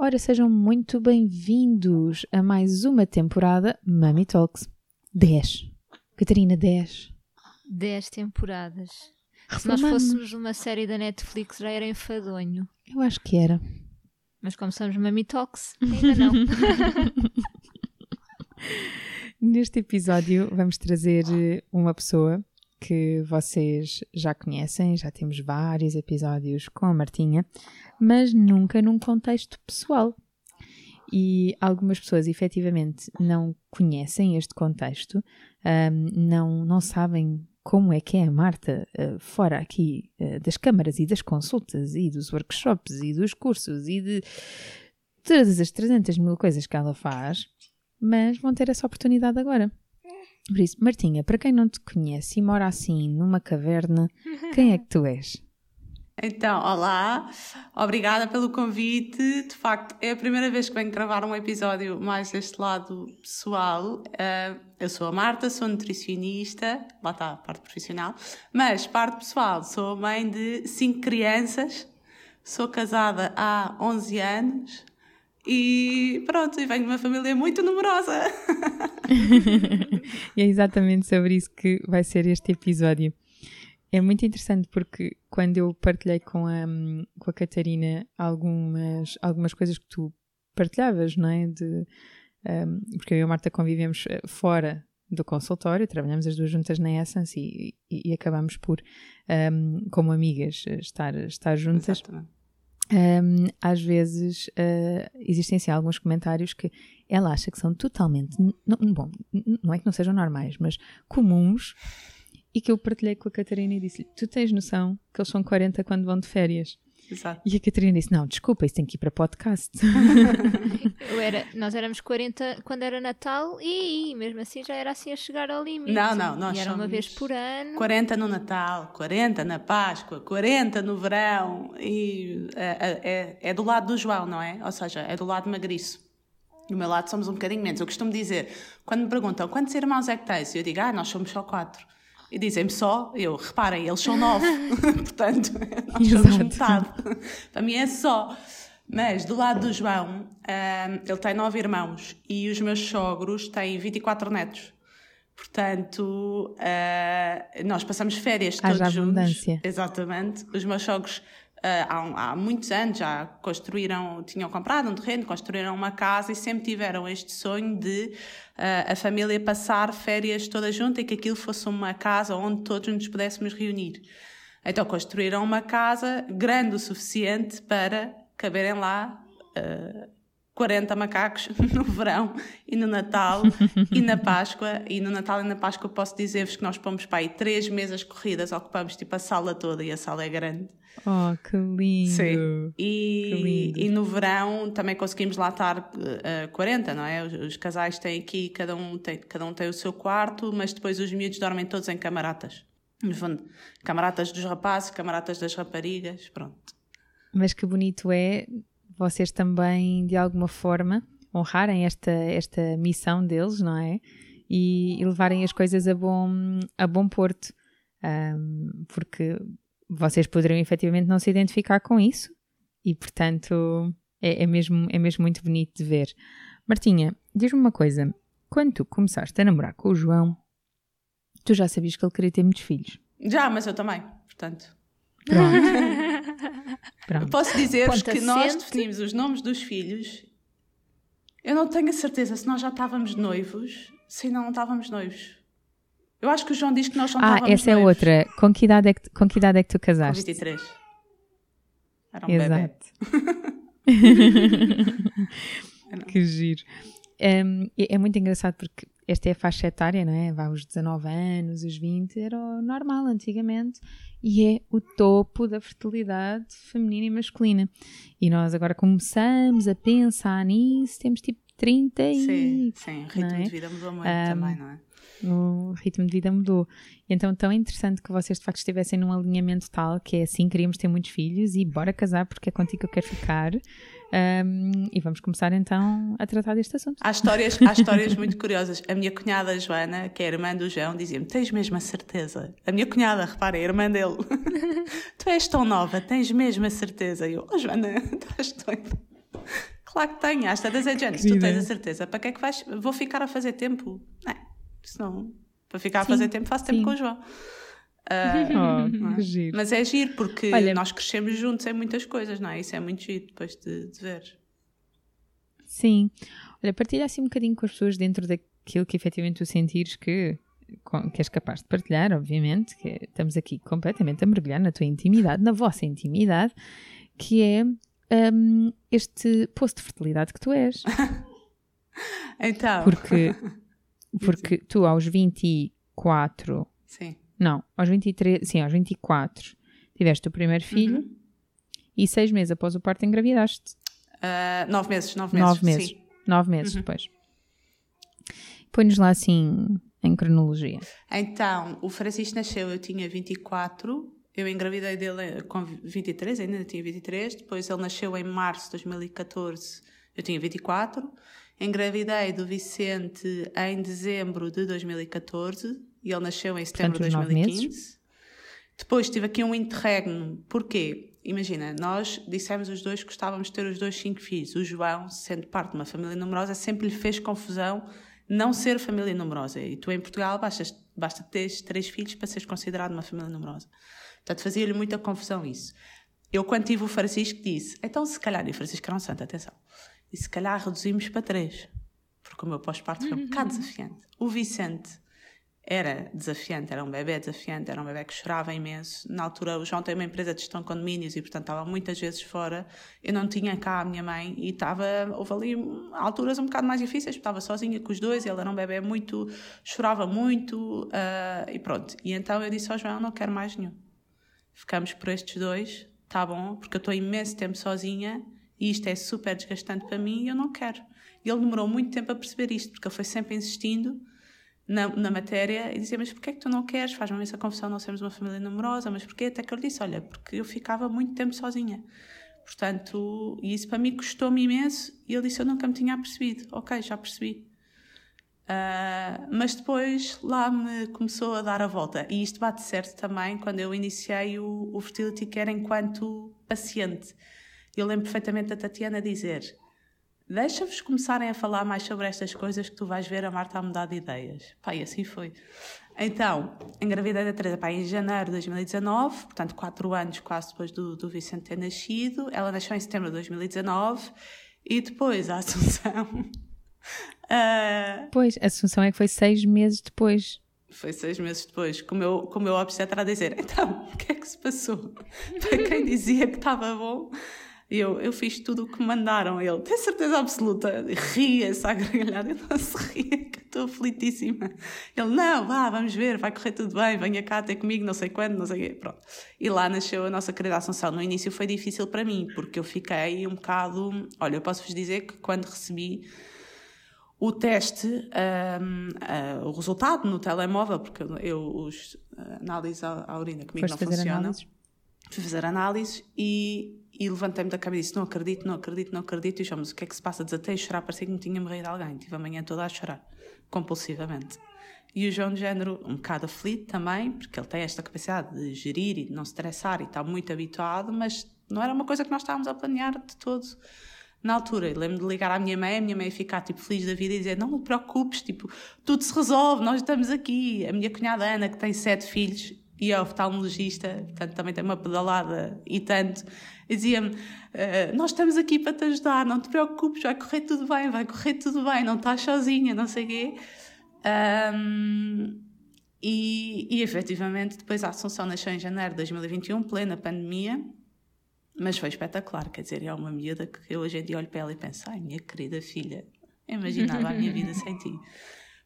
Ora, sejam muito bem-vindos a mais uma temporada Mami Talks. 10. Catarina, 10. 10 temporadas. Se nós fôssemos uma série da Netflix já era enfadonho. Eu acho que era. Mas como somos Mami Talks, ainda não. Neste episódio vamos trazer uma pessoa que vocês já conhecem, já temos vários episódios com a Martinha, mas nunca num contexto pessoal. E algumas pessoas efetivamente não conhecem este contexto, um, não, não sabem como é que é a Marta uh, fora aqui uh, das câmaras e das consultas e dos workshops e dos cursos e de todas as 300 mil coisas que ela faz, mas vão ter essa oportunidade agora. Por isso, Martinha, para quem não te conhece e mora assim numa caverna, quem é que tu és? Então, olá, obrigada pelo convite. De facto, é a primeira vez que venho gravar um episódio mais deste lado pessoal. Uh, eu sou a Marta, sou nutricionista, lá está a parte profissional, mas parte pessoal, sou mãe de cinco crianças, sou casada há 11 anos e pronto, e venho de uma família muito numerosa. e é exatamente sobre isso que vai ser este episódio. É muito interessante porque quando eu partilhei com a, com a Catarina algumas, algumas coisas que tu partilhavas, não é? De, um, porque eu e a Marta convivemos eh, fora do consultório, trabalhamos as duas juntas na Essence e, e, e acabamos por, um, como amigas, estar, estar juntas. Um, às vezes uh, existem assim, alguns comentários que ela acha que são totalmente, bom, não é que não sejam normais, mas comuns e que eu partilhei com a Catarina e disse-lhe: Tu tens noção que eles são 40 quando vão de férias? Exato. E a Catarina disse: Não, desculpa, isso tem que ir para podcast. eu era, nós éramos 40 quando era Natal e, mesmo assim já era assim a chegar ao limite. Não, não, nós e era uma vez por ano. 40 no Natal, 40 na Páscoa, 40 no verão. E é, é, é do lado do João, não é? Ou seja, é do lado magriço. Do meu lado somos um bocadinho menos. Eu costumo dizer, quando me perguntam quantos irmãos é que tens, eu digo, ah, nós somos só quatro. E dizem-me só, eu, reparem, eles são nove, portanto, nós somos metade. Para mim é só. Mas do lado do João, um, ele tem nove irmãos e os meus sogros têm 24 netos. Portanto, uh, nós passamos férias todos juntos. abundância. Exatamente. Os meus sogros há, há, muitos anos já construíram, tinham comprado um terreno, construíram uma casa e sempre tiveram este sonho de uh, a família passar férias toda junta e que aquilo fosse uma casa onde todos nos pudéssemos reunir. Então construíram uma casa grande o suficiente para caberem lá uh, 40 macacos no verão e no Natal e na Páscoa. E no Natal e na Páscoa posso dizer-vos que nós pomos para aí três mesas corridas, ocupamos tipo a sala toda e a sala é grande. Oh, que lindo! Sim. E, lindo. e no verão também conseguimos lá estar uh, 40, não é? Os, os, casais têm aqui, cada um tem, cada um tem o seu quarto, mas depois os miúdos dormem todos em camaratas. No fundo, camaratas dos rapazes, camaratas das raparigas, pronto. Mas que bonito é vocês também, de alguma forma, honrarem esta, esta missão deles, não é? E, e levarem as coisas a bom, a bom porto. Um, porque vocês poderiam efetivamente não se identificar com isso e, portanto, é, é, mesmo, é mesmo muito bonito de ver. Martinha, diz-me uma coisa: quando tu começaste a namorar com o João, tu já sabias que ele queria ter muitos filhos? Já, mas eu também, portanto. Pronto. Pronto. Posso dizer-vos que nós definimos os nomes dos filhos. Eu não tenho a certeza se nós já estávamos noivos, se ainda não estávamos noivos. Eu acho que o João diz que nós não ah, estávamos essa é outra. Com que, idade é que, com que idade é que tu casaste? Com 23. Era um Exato. que giro. Um, é muito engraçado porque esta é a faixa etária, não é? Vai os 19 anos, os 20, era o normal antigamente e é o topo da fertilidade feminina e masculina. E nós agora começamos a pensar nisso, temos tipo 30 e. Sim, sim, o ritmo é? de vida mudou muito um, também, não é? O ritmo de vida mudou. Então, tão interessante que vocês de facto estivessem num alinhamento tal que é assim: queríamos ter muitos filhos e bora casar porque é contigo que eu quero ficar. Um, e vamos começar então a tratar deste assunto. Há histórias, há histórias muito curiosas. A minha cunhada Joana, que é irmã do João, dizia-me: Tens mesmo a certeza? A minha cunhada, repara, é a irmã dele. tu és tão nova, tens mesmo a certeza? E eu: Oh, Joana, estás doida? Claro que tenho, às tantas é de tu tens a certeza. Para que é que vais? Vou ficar a fazer tempo? Não, é, senão, para ficar a fazer tempo, faço tempo sim. com o João. Uh, oh, é? Mas é giro porque Olha, nós crescemos juntos em muitas coisas, não é? Isso é muito giro depois de, de ver. Sim. Olha, partilha assim um bocadinho com as pessoas dentro daquilo que efetivamente tu sentires que, que és capaz de partilhar, obviamente, que estamos aqui completamente a mergulhar na tua intimidade, na vossa intimidade, que é um, este posto de fertilidade que tu és. então. Porque, porque tu aos 24. Sim não, aos 23, sim, aos 24 tiveste o primeiro filho uhum. e seis meses após o parto engravidaste. Uh, nove meses, nove meses. Nove meses, sim. nove meses uhum. depois. Põe-nos lá assim em cronologia. Então, o Francisco nasceu, eu tinha 24, eu engravidei dele com 23, ainda tinha 23, depois ele nasceu em março de 2014, eu tinha 24. Engravidei do Vicente em dezembro de 2014 e ele nasceu em setembro de 2015. Depois tive aqui um interregno. Porquê? Imagina, nós dissemos os dois que gostávamos de ter os dois cinco filhos. O João, sendo parte de uma família numerosa, sempre lhe fez confusão não ser família numerosa. E tu em Portugal basta, basta ter três filhos para seres considerado uma família numerosa. Portanto, fazia-lhe muita confusão isso. Eu, quando tive o Francisco, disse: então, se calhar, e o Francisco era um santo, atenção, e se calhar reduzimos para três, porque o meu pós-parto foi um bocado desafiante. O Vicente era desafiante, era um bebê desafiante, era um bebê que chorava imenso. Na altura, o João tem uma empresa de gestão de condomínios e, portanto, estava muitas vezes fora. Eu não tinha cá a minha mãe e estava, houve ali alturas um bocado mais difíceis, estava sozinha com os dois. Ele era um bebê muito, chorava muito uh, e pronto. E então eu disse ao João: não quero mais nenhum. Ficamos por estes dois, tá bom, porque eu estou imenso tempo sozinha e isto é super desgastante para mim e eu não quero. E ele demorou muito tempo a perceber isto, porque ele foi sempre insistindo na, na matéria e dizia, mas porquê é que tu não queres? Faz-me essa confusão, não sermos uma família numerosa, mas porquê? Até que eu lhe disse, olha, porque eu ficava muito tempo sozinha. Portanto, e isso para mim custou-me imenso e ele disse, eu nunca me tinha percebido. Ok, já percebi. Uh, mas depois lá me começou a dar a volta. E isto bate certo também quando eu iniciei o, o Fertility Care enquanto paciente. Eu lembro perfeitamente da Tatiana dizer: Deixa-vos começarem a falar mais sobre estas coisas que tu vais ver a Marta a mudar de ideias. Pá, e assim foi. Então, engravidei da Teresa pá, em janeiro de 2019, portanto, quatro anos quase depois do, do Vicente ter nascido. Ela nasceu em setembro de 2019 e depois a Assunção. uh... Pois, a Assunção é que foi seis meses depois. Foi seis meses depois, com o meu, com o meu obstetra a dizer: então, o que é que se passou? Para quem dizia que estava bom. E eu, eu fiz tudo o que mandaram. Ele, tem certeza absoluta? Ria-se à gargalhada. Eu não se ria, que estou aflitíssima. Ele, não, vá, vamos ver, vai correr tudo bem, venha cá até comigo, não sei quando, não sei o quê. Pronto. E lá nasceu a nossa querida Assunção. No início foi difícil para mim, porque eu fiquei um bocado. Olha, eu posso-vos dizer que quando recebi o teste, um, uh, o resultado no telemóvel, porque eu os uh, análises à, à urina comigo Foste não funcionam. Fui fazer análises e e levantei-me da cama e disse: Não acredito, não acredito, não acredito. E mas o que é que se passa? Desatei a chorar, parecia que me tinha morrido alguém. Tive a manhã toda a chorar, compulsivamente. E o João, de género, um bocado aflito também, porque ele tem esta capacidade de gerir e de não estressar e está muito habituado, mas não era uma coisa que nós estávamos a planear de todo na altura. Eu lembro de ligar à minha mãe, a minha mãe ficar tipo feliz da vida e dizer: não te preocupes, tipo, tudo se resolve, nós estamos aqui. A minha cunhada Ana, que tem sete filhos, e é oftalmologista, portanto também tem uma pedalada e tanto, dizia-me: uh, Nós estamos aqui para te ajudar, não te preocupes, vai correr tudo bem, vai correr tudo bem, não estás sozinha, não sei o quê. Um, e, e efetivamente, depois a Assunção nasceu em janeiro de 2021, plena pandemia, mas foi espetacular. Quer dizer, é uma miúda que eu hoje em dia olho para ela e penso: Ai, minha querida filha, imaginava a minha vida sem ti.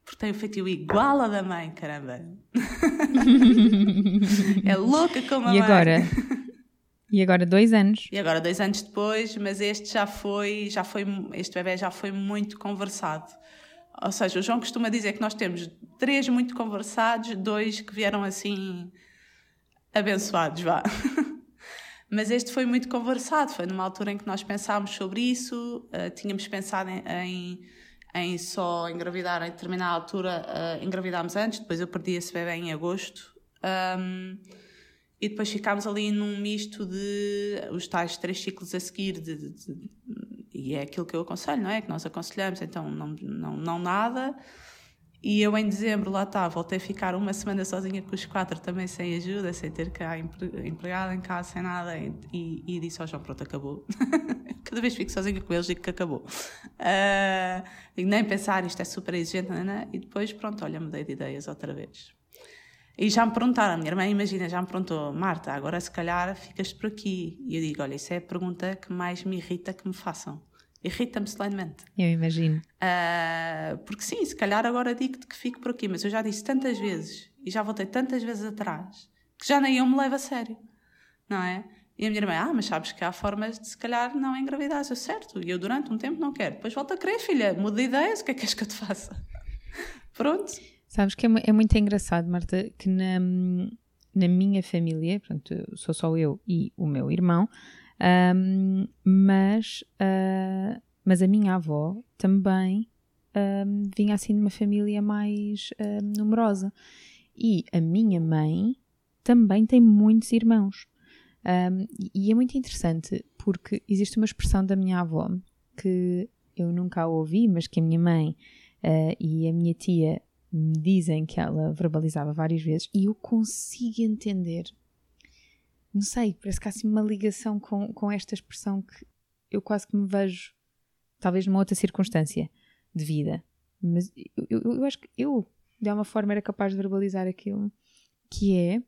Porque tenho feito igual a da mãe, caramba. é louca como a E mãe. agora? E agora dois anos. E agora, dois anos depois, mas este já foi, já foi, este bebê já foi muito conversado. Ou seja, o João costuma dizer que nós temos três muito conversados, dois que vieram assim abençoados, vá. Mas este foi muito conversado, foi numa altura em que nós pensámos sobre isso, uh, tínhamos pensado em, em, em, só engravidar em determinada altura, uh, engravidámos antes, depois eu perdi esse bebê em agosto. Um, e depois ficámos ali num misto de os tais três ciclos a seguir, de, de, de, e é aquilo que eu aconselho, não é? Que nós aconselhamos, então não, não, não nada. E eu em dezembro lá está, voltei a ficar uma semana sozinha com os quatro, também sem ajuda, sem ter cá empregada em casa, sem nada, e, e disse ao João: Pronto, acabou. Cada vez fico sozinha com eles, digo que acabou. Uh, nem pensar, isto é super exigente, não, não, e depois, pronto, olha, mudei de ideias outra vez. E já me perguntaram, a minha irmã, imagina, já me perguntou, Marta, agora se calhar ficas por aqui. E eu digo: Olha, isso é a pergunta que mais me irrita que me façam. Irrita-me solenemente. Eu imagino. Uh, porque sim, se calhar agora digo-te que fico por aqui, mas eu já disse tantas vezes e já voltei tantas vezes atrás que já nem eu me levo a sério, não é? E a minha irmã, ah, mas sabes que há formas de se calhar não engravidar, eu certo, e eu durante um tempo não quero. Depois volto a querer, filha, muda de ideias, o que é que queres que eu te faça? Pronto. Sabes que é, é, muito engraçado, Marta, que na, na minha família, portanto, sou só eu e o meu irmão, um, mas, uh, mas a minha avó também um, vinha assim de uma família mais um, numerosa. E a minha mãe também tem muitos irmãos. e é muito interessante porque existe uma expressão da minha avó que eu nunca a ouvi, mas que a minha mãe uh, e a minha tia me dizem que ela verbalizava várias vezes e eu consigo entender não sei, parece que há assim uma ligação com, com esta expressão que eu quase que me vejo, talvez numa outra circunstância de vida. Mas eu, eu, eu acho que eu, de alguma forma, era capaz de verbalizar aquilo, que é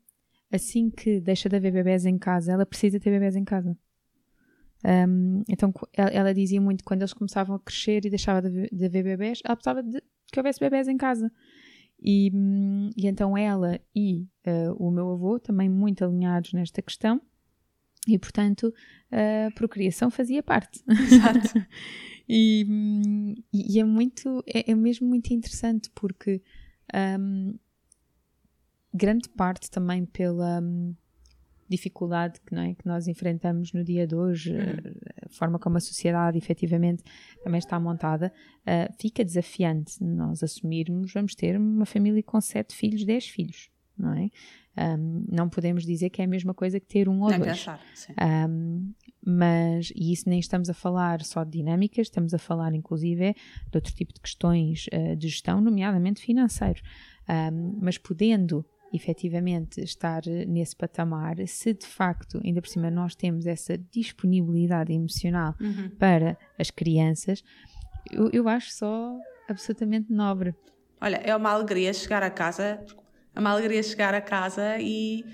assim que deixa de haver bebés em casa, ela precisa ter bebés em casa. Um, então ela, dizia muito quando eles começavam a crescer e deixava de, de haver bebés, ela precisava de que houvesse bebés em casa. E, e então ela e uh, o meu avô, também muito alinhados nesta questão, e portanto a procriação fazia parte. Exato. e, e, é muito, é, é, mesmo muito interessante porque um, grande parte também pela um, dificuldade que, não é, que nós enfrentamos no dia de hoje, uhum. a forma como a sociedade efetivamente também está montada, uh, fica desafiante nós assumirmos, vamos ter uma família com sete filhos, dez filhos, não é? Um, não podemos dizer que é a mesma coisa que ter um ou não dois. Pensar, um, mas, e isso nem estamos a falar só de dinâmicas, estamos a falar inclusive de outro tipo de questões uh, de gestão, nomeadamente financeiro. Um, mas podendo efetivamente estar nesse patamar, se de facto, ainda por cima, nós temos essa disponibilidade emocional uhum. para as crianças, eu, eu acho só absolutamente nobre. Olha, é uma alegria chegar a casa, é uma alegria chegar a casa e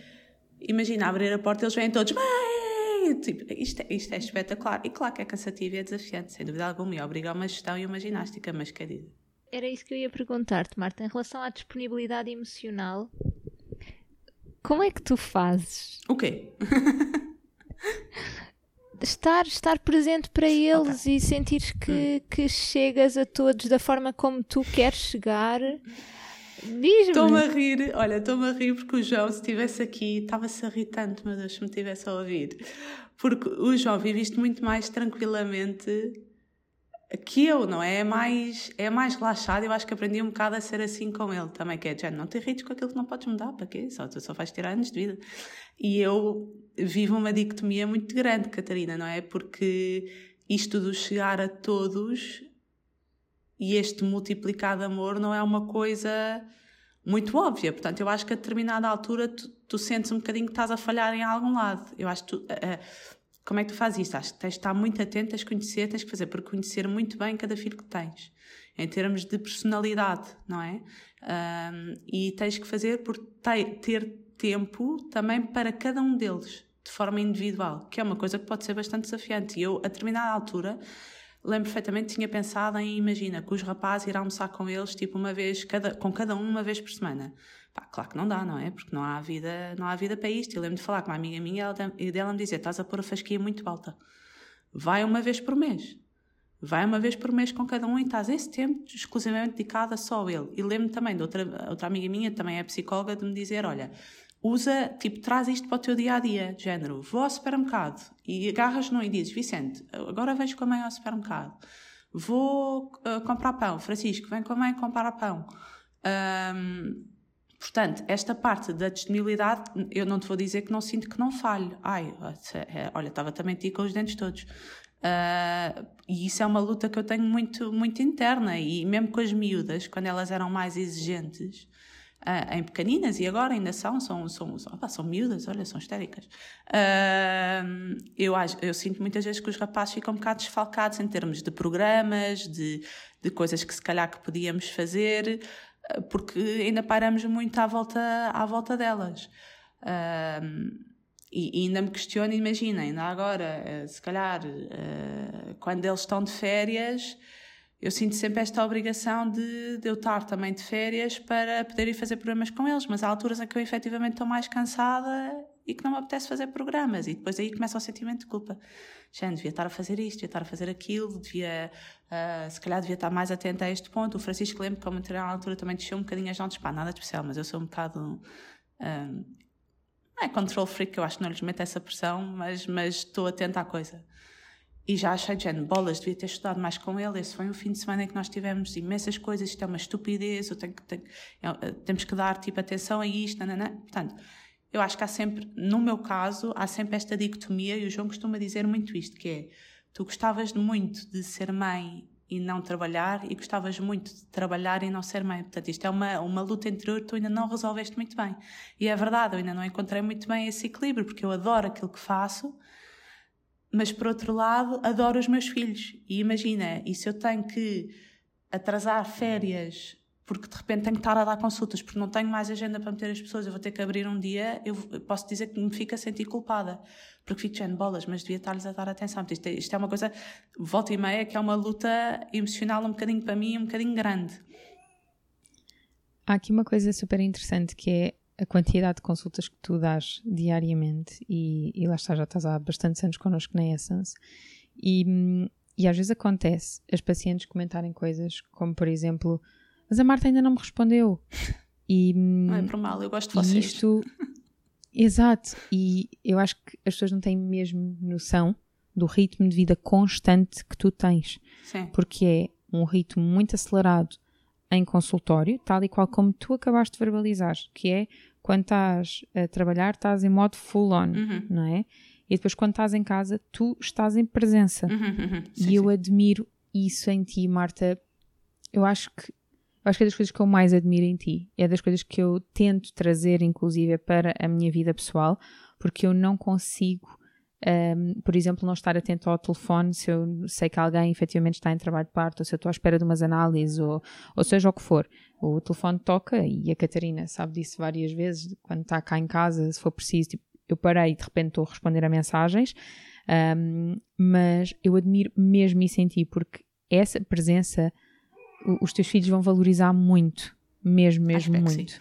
imagina abrir a porta e eles vêm todos, mãe! Tipo, isto, é, isto é espetacular. E claro que é cansativo e é desafiante, sem dúvida alguma, e obriga a uma gestão e uma ginástica, mas quer dizer. Era isso que eu ia perguntar-te, Marta, em relação à disponibilidade emocional, como é que tu fazes? O quê? estar, estar presente para eles okay. e sentires que, hum. que chegas a todos da forma como tu queres chegar. Diz-me. Estou-me a rir, olha, estou-me a rir porque o João, se estivesse aqui, estava-se a rir tanto, meu Deus, se me tivesse a ouvir. Porque o João vive isto muito mais tranquilamente que eu, não é? É mais, é mais relaxado. Eu acho que aprendi um bocado a ser assim com ele também, que é, já não te irrites com aquilo que não podes mudar, para quê? Só, tu só vais tirar anos de vida. E eu vivo uma dicotomia muito grande, Catarina, não é? Porque isto do chegar a todos e este multiplicado amor não é uma coisa muito óbvia. Portanto, eu acho que a determinada altura tu, tu sentes um bocadinho que estás a falhar em algum lado. Eu acho que tu, uh, como é que tu fazes isso? Acho que tens de estar muito atento, tens de conhecer, tens de fazer por conhecer muito bem cada filho que tens, em termos de personalidade, não é? Um, e tens que fazer por ter tempo também para cada um deles, de forma individual, que é uma coisa que pode ser bastante desafiante. E eu, a determinada altura, lembro perfeitamente, tinha pensado em, imagina, que os rapazes ir almoçar com eles, tipo, uma vez, cada, com cada um uma vez por semana. Pá, claro que não dá, não é? Porque não há vida, não há vida para isto. Eu lembro de falar com uma amiga minha e dela me dizer, estás a pôr a fasquia muito alta. Vai uma vez por mês. Vai uma vez por mês com cada um e estás esse tempo exclusivamente dedicado a só ele. E lembro também de outra, outra amiga minha, também é psicóloga, de me dizer, olha, usa, tipo, traz isto para o teu dia a dia, de género, vou ao supermercado e agarras no e dizes, Vicente, agora vejo com a mãe ao supermercado, vou uh, comprar pão, Francisco, vem com a mãe comprar pão. Um, portanto, esta parte da disponibilidade, eu não te vou dizer que não sinto que não falho. Ai, é, olha, estava também ti com os dentes todos. Uh, e isso é uma luta que eu tenho muito, muito interna, e mesmo com as miúdas, quando elas eram mais exigentes, uh, em pequeninas e agora ainda são, são, são, são, opa, são miúdas, olha, são histéricas. Uh, eu, eu sinto muitas vezes que os rapazes ficam um bocado desfalcados em termos de programas, de, de coisas que se calhar que podíamos fazer, porque ainda paramos muito à volta, à volta delas. E, e, ainda me questiono, imagina, ainda agora, se calhar, quando eles estão de férias, eu sinto sempre esta obrigação de, de eu estar também de férias para poder ir fazer programas com eles, mas há alturas em que eu efetivamente estou mais cansada e que não me apetece fazer programas, e depois aí começa o sentimento de culpa. Já devia estar a fazer isto, devia estar a fazer aquilo, devia, uh, se calhar devia estar mais atenta a este ponto. O Francisco lembro que, como na altura, também desceu um bocadinho as notas, pá, nada de especial, mas eu sou um bocado. Um, não é control freak, eu acho que não lhes meto essa pressão, mas, mas estou atenta à coisa. E já achei género, bolas, devia ter estudado mais com ele. Esse foi um fim de semana em que nós tivemos imensas coisas, isto é uma estupidez, eu tenho, tenho, é, temos que dar tipo, atenção a isto, nanana. Portanto, eu acho que há sempre, no meu caso, há sempre esta dicotomia, e o João costuma dizer muito isto, que é, tu gostavas muito de ser mãe e não trabalhar, e gostavas muito de trabalhar e não ser mãe. Portanto, isto é uma, uma luta interior que tu ainda não resolveste muito bem. E é verdade, eu ainda não encontrei muito bem esse equilíbrio, porque eu adoro aquilo que faço, mas por outro lado, adoro os meus filhos. E imagina, e se eu tenho que atrasar férias porque de repente tenho que estar a dar consultas porque não tenho mais agenda para meter as pessoas, eu vou ter que abrir um dia, eu posso dizer que me fico a sentir culpada, porque fico dizendo bolas, mas devia estar-lhes a dar atenção. Isto é, isto é uma coisa, volta e meia, que é uma luta emocional um bocadinho para mim, um bocadinho grande. Há aqui uma coisa super interessante que é a quantidade de consultas que tu dás diariamente, e, e lá está, já estás há bastantes anos connosco na Essence, e, e às vezes acontece as pacientes comentarem coisas como, por exemplo, mas a Marta ainda não me respondeu. E, não é por mal, eu gosto de vocês. Isto, exato, e eu acho que as pessoas não têm mesmo noção do ritmo de vida constante que tu tens. Sim. Porque é um ritmo muito acelerado em consultório, tal e qual como tu acabaste de verbalizar, que é quando estás a trabalhar, estás em modo full on, uhum. não é? E depois quando estás em casa, tu estás em presença. Uhum, uhum. Sim, e eu admiro isso em ti, Marta. Eu acho que acho que é das coisas que eu mais admiro em ti. É das coisas que eu tento trazer, inclusive, para a minha vida pessoal, porque eu não consigo um, por exemplo, não estar atento ao telefone se eu sei que alguém efetivamente está em trabalho de parto, ou se eu estou à espera de umas análises, ou, ou seja o que for. O telefone toca e a Catarina sabe disso várias vezes, quando está cá em casa, se for preciso, tipo, eu parei e de repente estou a responder a mensagens, um, mas eu admiro mesmo isso em ti, porque essa presença os teus filhos vão valorizar muito mesmo, mesmo muito.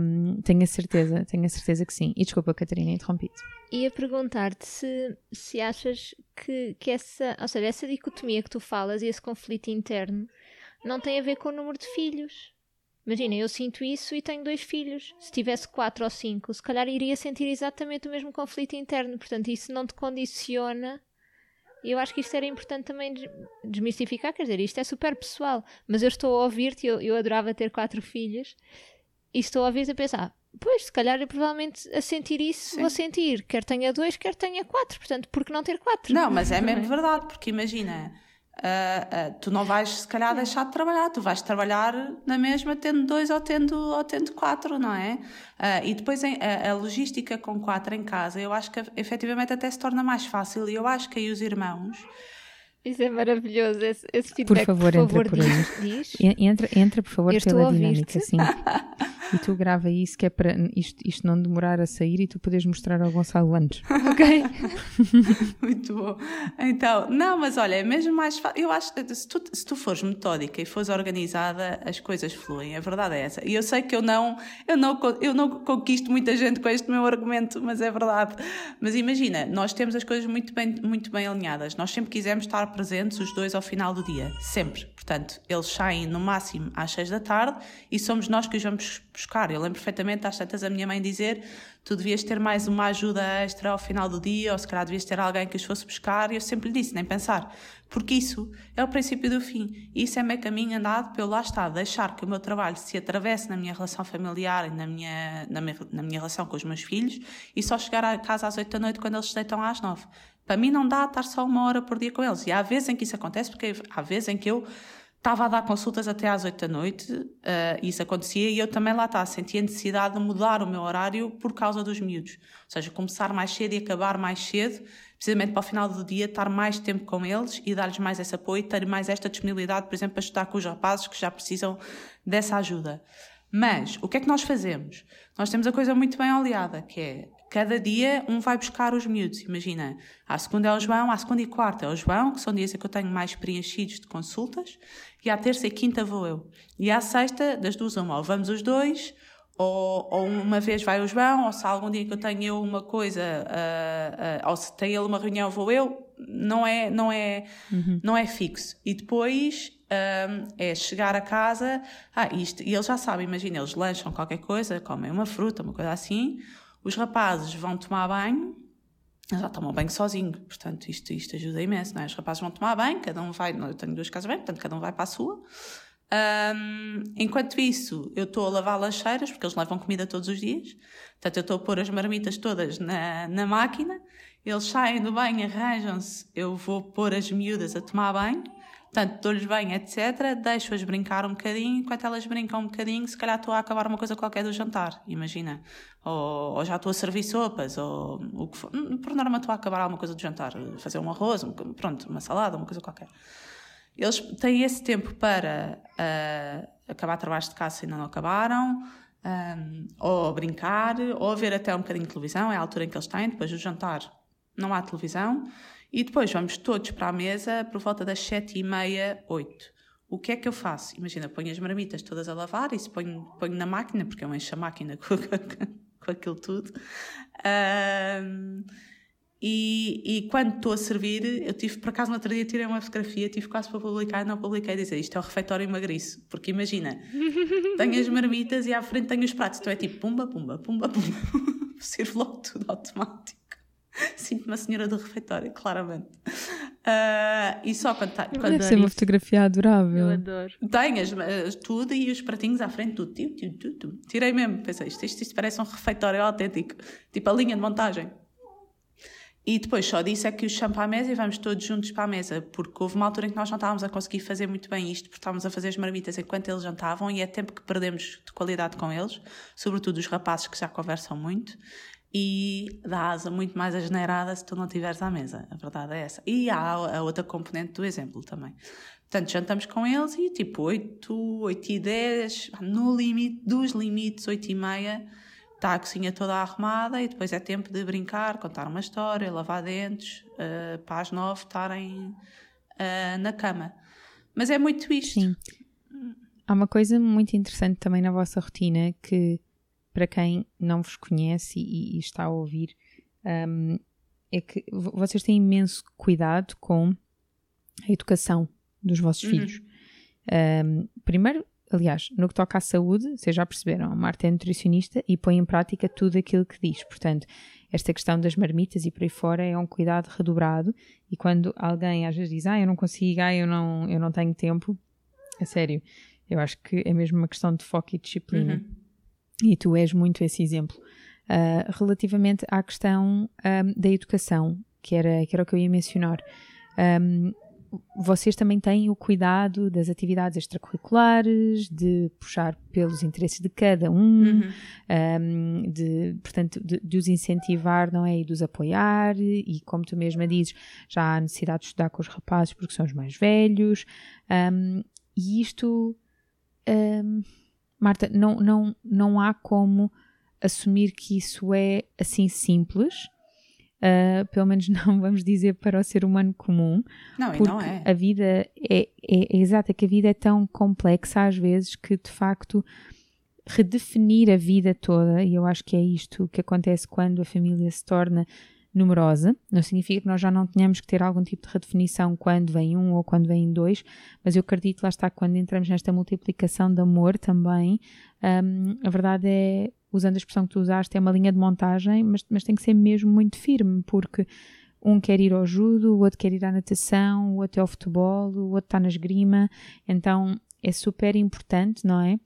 Um, tenho a certeza, tenho a certeza que sim. E desculpa, Catarina, interrompi-te. Ia perguntar-te se, se achas que, que essa, ou seja, essa dicotomia que tu falas e esse conflito interno não tem a ver com o número de filhos. Imagina, eu sinto isso e tenho dois filhos. Se tivesse quatro ou cinco, se calhar iria sentir exatamente o mesmo conflito interno. Portanto, isso não te condiciona e eu acho que isto era importante também desmistificar, quer dizer, isto é super pessoal, mas eu estou a ouvir-te, eu, eu adorava ter quatro filhos, e estou a ouvir-te a pensar, pois, se calhar eu provavelmente a sentir isso Sim. vou sentir, quer tenha dois, quer tenha quatro, portanto, por que não ter quatro? Não, mas é mesmo verdade, porque imagina, Uh, uh, tu não vais se calhar deixar de trabalhar, tu vais trabalhar na mesma tendo dois ou tendo, ou tendo quatro, não é? Uh, e depois em, a, a, logística com quatro em casa, eu acho que efetivamente até se torna mais fácil e eu acho que aí os irmãos. Isso é maravilhoso, esse, esse feedback, por favor, por favor entra por diz, diz. Entra, entra, por favor, eu pela dinâmica, sim. E tu grava isso que é para isto, isto não demorar a sair e tu podes mostrar ao Gonçalo antes. Ok? Muito bom. Então, não, mas olha, é mesmo mais fácil. Eu acho que se tu, se tu fores metódica e fores organizada, as coisas fluem. A verdade é essa. E eu sei que eu não, eu não, eu não conquisto muita gente com este meu argumento, mas é verdade. Mas imagina, nós temos as coisas muito bem, muito bem alinhadas. Nós sempre quisemos estar presentes os dois ao final do dia. Sempre. Portanto, eles saem no máximo às seis da tarde e somos nós que os vamos buscar. Eu lembro perfeitamente, às tantas, a minha mãe dizer: tu devias ter mais uma ajuda extra ao final do dia, ou se calhar devias ter alguém que os fosse buscar. E eu sempre lhe disse: nem pensar. Porque isso é o princípio do fim. Isso é meu caminho andado pelo lá está, deixar que o meu trabalho se atravesse na minha relação familiar e na minha, na minha, na minha relação com os meus filhos e só chegar a casa às oito da noite quando eles se deitam às nove. Para mim não dá estar só uma hora por dia com eles. E há vezes em que isso acontece, porque há vezes em que eu estava a dar consultas até às 8 da noite, uh, isso acontecia, e eu também lá está, sentia necessidade de mudar o meu horário por causa dos miúdos. Ou seja, começar mais cedo e acabar mais cedo, precisamente para o final do dia estar mais tempo com eles e dar-lhes mais esse apoio, ter mais esta disponibilidade, por exemplo, para estudar com os rapazes que já precisam dessa ajuda. Mas, o que é que nós fazemos? Nós temos a coisa muito bem oleada, que é cada dia um vai buscar os miúdos. Imagina, à segunda é o João, à segunda e quarta é o João, que são dias em que eu tenho mais preenchidos de consultas, e à terça e quinta vou eu. E à sexta, das duas uma, ou vamos os dois, ou, ou, uma vez vai o João, ou se há algum dia que eu tenho eu uma coisa, uh, uh, ou se tem ele uma reunião, vou eu. Não é, não é, uhum. não é fixo. E depois um, é chegar a casa, ah, isto, e eles já sabem, imagina, eles lancham qualquer coisa, comem uma fruta, uma coisa assim, os rapazes vão tomar banho, já tomam banho sozinho, portanto isto, isto ajuda imenso, não é? Os rapazes vão tomar banho, cada um vai, eu tenho duas casas bem, portanto cada um vai para a sua. Um, enquanto isso, eu estou a lavar lancheiras, porque eles levam comida todos os dias, portanto eu estou a pôr as marmitas todas na, na máquina, eles saem do banho, arranjam-se, eu vou pôr as miúdas a tomar banho, Portanto, dou-lhes bem, etc. Deixo-as brincar um bocadinho. Enquanto elas brincam um bocadinho, se calhar estou a acabar uma coisa qualquer do jantar, imagina. Ou, ou já estou a servir sopas, ou o que for. Hum, por norma estou a acabar alguma coisa do jantar. Fazer um arroz, um, pronto, uma salada, uma coisa qualquer. Eles têm esse tempo para uh, acabar trabalhos de casa se ainda não acabaram. Um, ou brincar, ou ver até um bocadinho de televisão, é a altura em que eles têm, depois do jantar não há televisão, e depois vamos todos para a mesa por volta das sete e meia, oito. O que é que eu faço? Imagina, ponho as marmitas todas a lavar e se ponho, ponho na máquina, porque eu encho a máquina com, com aquilo tudo. Um, e, e, quando estou a servir, eu tive, por acaso, no outro dia tirei uma fotografia, tive quase para publicar e não publiquei, dizer isto é o refeitório emagriço. Porque imagina, tenho as marmitas e à frente tenho os pratos, então é tipo pumba, pumba, pumba, pumba. Sirvo logo tudo automático. Sinto-me a senhora do refeitório, claramente. Uh, e só quando, tá, quando Deve ser uma fotografia adorável. Eu adoro. Tenho tudo e os pratinhos à frente, tudo. Tiu, tiu, tiu, tiu. Tirei mesmo, pensei, isto, isto, isto parece um refeitório autêntico. Tipo a linha de montagem. E depois só disse é que o chamo para a mesa e vamos todos juntos para a mesa, porque houve uma altura em que nós não estávamos a conseguir fazer muito bem isto, porque estávamos a fazer as marmitas enquanto eles jantavam e é tempo que perdemos de qualidade com eles, sobretudo os rapazes que já conversam muito e dá asa muito mais agenerada se tu não estiveres à mesa. A verdade é essa. E há a outra componente do exemplo também. Portanto, jantamos com eles e tipo 8, 8 e 10, no limite, dos limites, 8 e meia, está a cozinha toda arrumada e depois é tempo de brincar, contar uma história, lavar dentes, uh, para as 9 estarem uh, na cama. Mas é muito isto. Sim. Há uma coisa muito interessante também na vossa rotina que para quem não vos conhece e, e está a ouvir, um, é que vocês têm imenso cuidado com a educação dos vossos uhum. filhos. Um, primeiro, aliás, no que toca à saúde, vocês já perceberam, a Marta é nutricionista e põe em prática tudo aquilo que diz. Portanto, esta questão das marmitas e por aí fora é um cuidado redobrado. E quando alguém às vezes diz, ah, eu não consigo, ah, eu não, eu não tenho tempo, a sério, eu acho que é mesmo uma questão de foco e disciplina. Uhum. E tu és muito esse exemplo. Uh, relativamente à questão um, da educação, que era, que era o que eu ia mencionar. Um, vocês também têm o cuidado das atividades extracurriculares, de puxar pelos interesses de cada um, uhum. um, de, portanto, de, de, os incentivar, não é? E de os apoiar, e como tu mesma dizes, já há necessidade de estudar com os rapazes porque são os mais velhos, um, e isto. Um, Marta, não, não, não há como assumir que isso é assim simples. Uh, pelo menos não vamos dizer para o ser humano comum. Não, porque não é. a vida é, é, é exata, que a vida é tão complexa às vezes que de facto redefinir a vida toda, e eu acho que é isto que acontece quando a família se torna numerosa, não significa que nós já não tenhamos que ter algum tipo de redefinição quando vem um ou quando vem dois, mas eu acredito, lá está, quando entramos nesta multiplicação de amor também, um, a verdade é, usando a expressão que tu usaste, é uma linha de montagem, mas, mas tem que ser mesmo muito firme, porque um quer ir ao judo, o outro quer ir à natação, o outro é ao futebol, o outro está na esgrima, então é super importante, não é?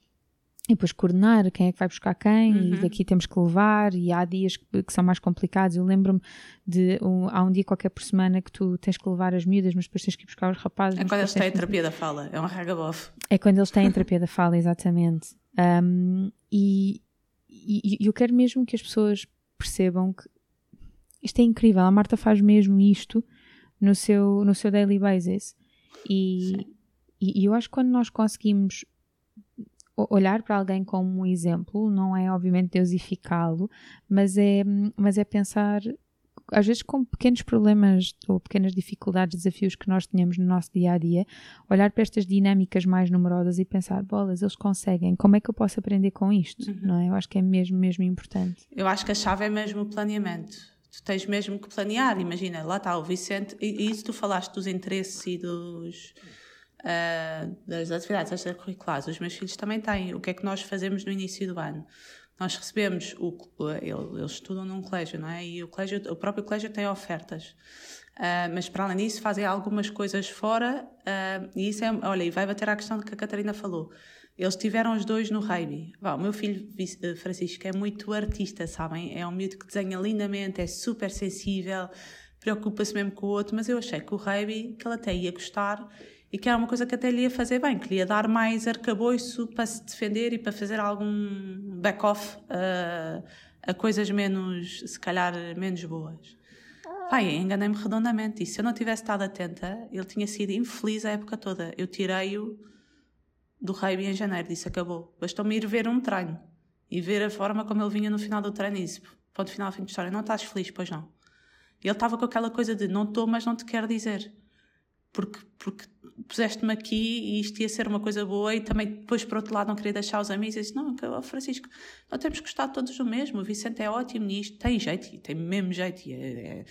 E depois coordenar quem é que vai buscar quem uhum. e daqui temos que levar e há dias que, que são mais complicados. Eu lembro-me de um, há um dia qualquer por semana que tu tens que levar as miúdas mas depois tens que ir buscar os rapazes é quando eles têm terapia da fala é um ragabof é quando eles têm terapia da fala exatamente. Um, e, e, e eu quero mesmo que as pessoas percebam que isto é incrível. A Marta faz mesmo isto no seu, no seu daily basis. E, e, e eu acho que quando nós conseguimos olhar para alguém como um exemplo, não é obviamente deusificá-lo, mas é, mas é pensar, às vezes com pequenos problemas ou pequenas dificuldades, desafios que nós tenhamos no nosso dia a dia, olhar para estas dinâmicas mais numerosas e pensar, bolas, eles conseguem, como é que eu posso aprender com isto? Uhum. Não é? Eu acho que é mesmo, mesmo importante. Eu acho que a chave é mesmo o planeamento. Tu tens mesmo que planear, imagina, lá está o Vicente, e isso tu falaste dos interesses e dos uh, das atividades extracurriculares, os meus filhos também têm. O que é que nós fazemos no início do ano? Nós recebemos, o, eles estudam num colégio, não é? E o, colégio, o próprio colégio tem ofertas. Uh, mas para além disso fazem algumas coisas fora uh, e isso é, olha, e vai bater à questão que a Catarina falou. Eles tiveram os dois no rugby. o meu filho Francisco é muito artista, sabem? É um miúdo que desenha lindamente, é super sensível, preocupa-se mesmo com o outro, mas eu achei que o rugby, que ele até ia gostar, e que era uma coisa que até lhe ia fazer bem, que lhe ia dar mais arcabouço para se defender e para fazer algum back-off uh, a coisas menos, se calhar, menos boas. Pai, enganei-me redondamente. E se eu não tivesse estado atenta, ele tinha sido infeliz a época toda. Eu tirei-o do rugby em janeiro, disse acabou. Bastou-me ir ver um treino e ver a forma como ele vinha no final do treino e disse: ponto final, fim de história, não estás feliz, pois não. Ele estava com aquela coisa de não estou, mas não te quero dizer porque, porque puseste-me aqui e isto ia ser uma coisa boa e também depois por outro lado não queria deixar os amigos e disse, não, Francisco, nós temos gostado todos do mesmo, o Vicente é ótimo nisto, tem jeito, tem mesmo jeito e é, é,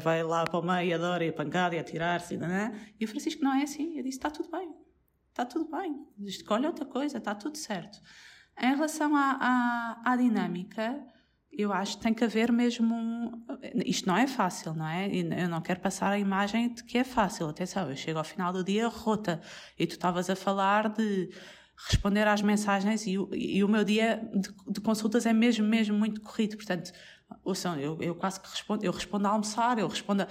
vai lá para o meio, adora e a pancada e a tirar-se, é? e o Francisco não é assim, eu disse, está tudo bem, está tudo bem, escolhe outra coisa, está tudo certo. Em relação à, à, à dinâmica, eu acho que tem que haver mesmo. Um... Isto não é fácil, não é? Eu não quero passar a imagem de que é fácil. Atenção, eu chego ao final do dia rota e tu estavas a falar de responder às mensagens e o, e o meu dia de, de, consultas é mesmo, mesmo muito corrido. Portanto, ouçam, eu, eu quase que respondo, eu respondo a almoçar, eu respondo a,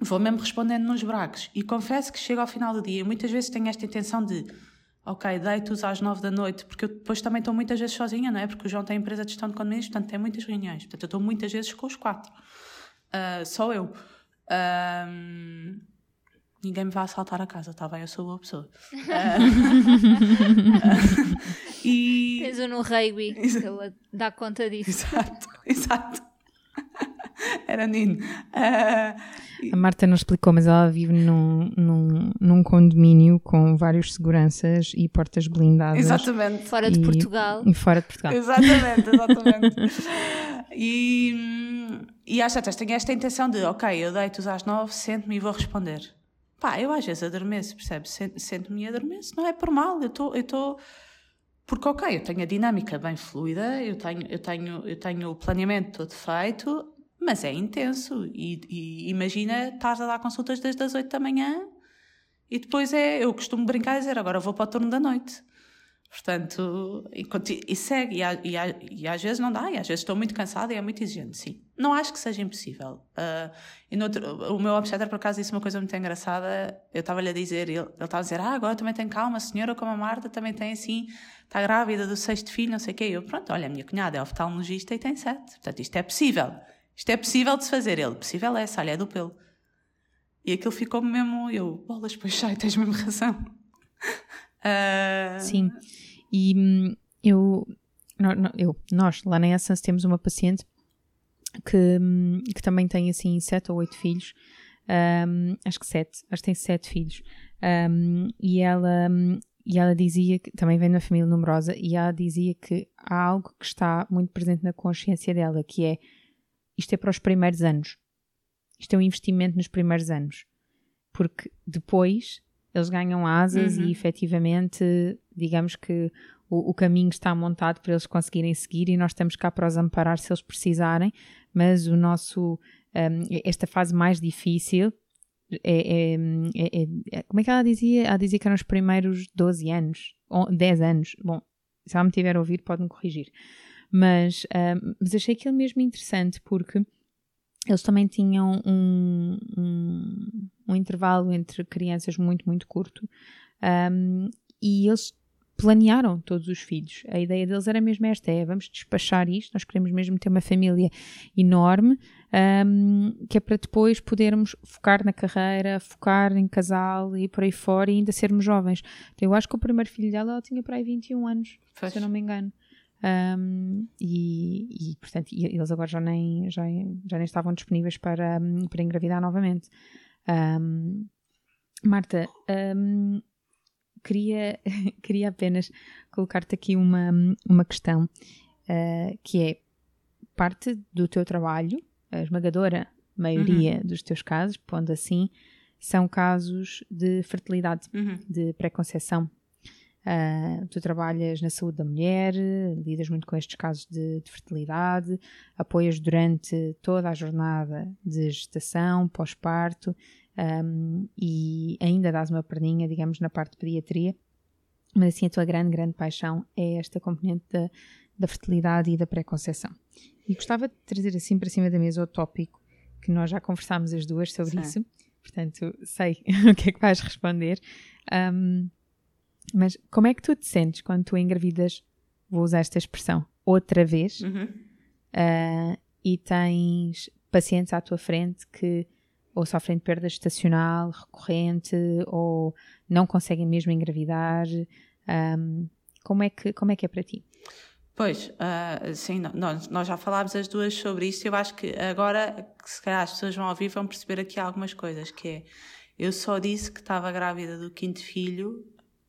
Vou mesmo respondendo nos bracos. E confesso que chego ao final do dia e muitas vezes tenho esta intenção de ok, deito-os às nove da noite, porque eu depois também estou muitas vezes sozinha, não é? Porque o João tem empresa de gestão de condomínios, portanto tem muitas reuniões. Portanto, eu estou muitas vezes com os quatro. Uh, só eu. Uh, ninguém me vai assaltar a casa, está bem? Eu sou boa pessoa. Uh, e... Tens um no rugby, ela dá conta disso. Exato, exato. Era Nino. Uh, a Marta não explicou, mas ela vive num, num, num condomínio com vários seguranças e portas blindadas. Exatamente. Fora de Portugal. E fora de Portugal. Exatamente, exatamente. e, e às tantas tenho esta intenção de, ok, eu deito-os às nove, sento-me e vou responder. Pá, eu às vezes adormeço, percebes? Sento-me e adormeço. Não é por mal, eu estou... Eu tô, porque, ok, eu tenho a dinâmica bem fluida, eu tenho, eu tenho, eu tenho o planeamento todo feito, mas é intenso. E, e imagina, estás a dar consultas desde as 8 da manhã e depois é, eu costumo brincar e dizer, agora vou para o turno da noite. Portanto, e, e segue, e, e, e, às vezes não dá, e às vezes estou muito cansada e é muito exigente, sim. Não acho que seja impossível. Uh, e outro, o meu obstetra, por acaso, disse uma coisa muito engraçada. Eu estava-lhe a dizer, ele, estava a dizer, ah, agora também tem calma, a senhora como a Marta também tem assim, está grávida do sexto filho, não sei o quê. Eu, pronto, olha, a minha cunhada é oftalmologista e tem sete. Portanto, isto é possível. Isto é possível de se fazer. Ele, possível é essa, olha, é do pelo. E aquilo ficou mesmo, eu, bolas, pois sai, tens mesmo razão. Uh... Sim, e hum, eu, eu, nós lá na Essence temos uma paciente que, hum, que também tem assim sete ou oito filhos, um, acho que sete, acho que tem sete filhos, um, e ela hum, e ela dizia que também vem de uma família numerosa e ela dizia que há algo que está muito presente na consciência dela, que é isto é para os primeiros anos. Isto é um investimento nos primeiros anos. Porque depois eles ganham asas uhum. e efetivamente, digamos que o, o, caminho está montado para eles conseguirem seguir e nós estamos cá para os amparar se eles precisarem, mas o nosso, um, esta fase mais difícil é, é, é, é, como é que ela dizia? Ela dizia que eram os primeiros 12 anos, 10 anos. Bom, se ela me tiver a ouvir, pode-me corrigir. Mas, um, mas achei aquilo mesmo interessante porque eles também tinham um, um, um intervalo entre crianças muito, muito curto um, e eles planearam todos os filhos. A ideia deles era mesmo esta: é vamos despachar isto, nós queremos mesmo ter uma família enorme, um, que é para depois podermos focar na carreira, focar em casal e por aí fora e ainda sermos jovens. Então, eu acho que o primeiro filho dela ela tinha para aí 21 anos, se eu não me engano. Um, e, e, portanto, eles agora já nem, já, já nem estavam disponíveis para, para engravidar novamente. Um, Marta, um, queria, queria apenas colocar-te aqui uma, uma questão uh, que é parte do teu trabalho, a esmagadora maioria uhum. dos teus casos, pondo assim, são casos de fertilidade, uhum. de preconceção. Uh, tu trabalhas na saúde da mulher, lidas muito com estes casos de, de fertilidade, apoias durante toda a jornada de gestação, pós-parto um, e ainda dás uma perninha, digamos, na parte de pediatria, mas assim a tua grande, grande paixão é esta componente da, da fertilidade e da pré-conceição. E gostava de trazer assim para cima da mesa o tópico que nós já conversámos as duas sobre Sim. isso, portanto sei o que é que vais responder. Um, mas como é que tu te sentes quando tu engravidas, vou usar esta expressão, outra vez, uhum. uh, e tens pacientes à tua frente que ou sofrem de perda estacional recorrente ou não conseguem mesmo engravidar. Um, como, é que, como é que é para ti? Pois, uh, sim, nós, nós já falámos as duas sobre isso. Eu acho que agora, se calhar as pessoas vão ouvir, vão perceber aqui algumas coisas. Que é, eu só disse que estava grávida do quinto filho